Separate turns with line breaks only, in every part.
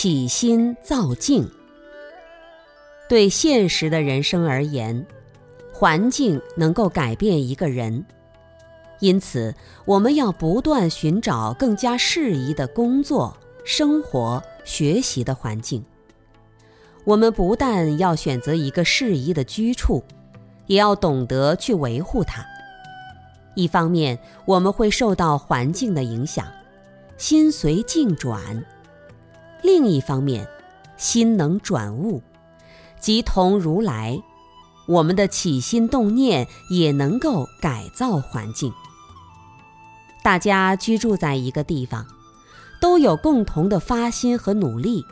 起心造境。对现实的人生而言，环境能够改变一个人，因此我们要不断寻找更加适宜的工作、生活、学习的环境。我们不但要选择一个适宜的居处，也要懂得去维护它。一方面，我们会受到环境的影响，心随境转；另一方面，心能转物，即同如来，我们的起心动念也能够改造环境。大家居住在一个地方，都有共同的发心和努力，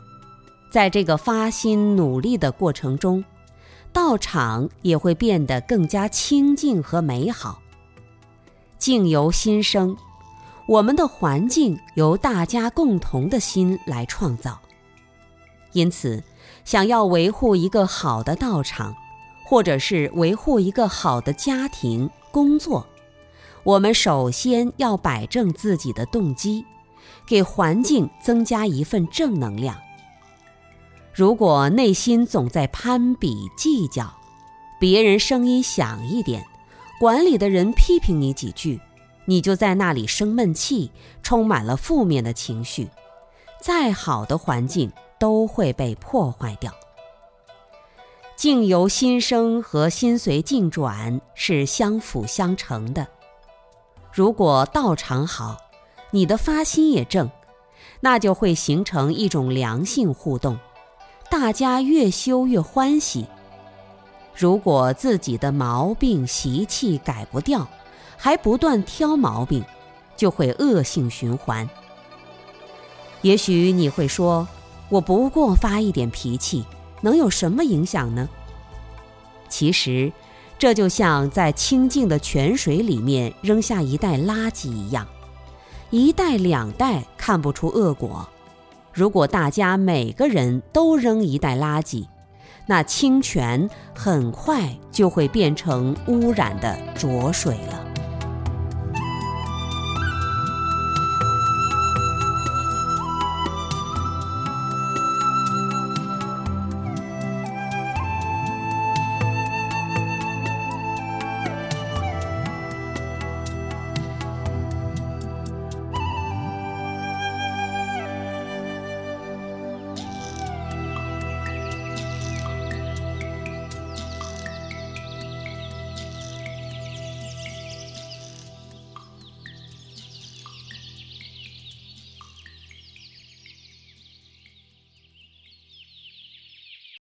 在这个发心努力的过程中，道场也会变得更加清净和美好。境由心生，我们的环境由大家共同的心来创造。因此，想要维护一个好的道场，或者是维护一个好的家庭、工作，我们首先要摆正自己的动机，给环境增加一份正能量。如果内心总在攀比计较，别人声音响一点。管理的人批评你几句，你就在那里生闷气，充满了负面的情绪，再好的环境都会被破坏掉。境由心生和心随境转是相辅相成的。如果道场好，你的发心也正，那就会形成一种良性互动，大家越修越欢喜。如果自己的毛病习气改不掉，还不断挑毛病，就会恶性循环。也许你会说：“我不过发一点脾气，能有什么影响呢？”其实，这就像在清静的泉水里面扔下一袋垃圾一样，一袋两袋看不出恶果。如果大家每个人都扔一袋垃圾，那清泉很快就会变成污染的浊水了。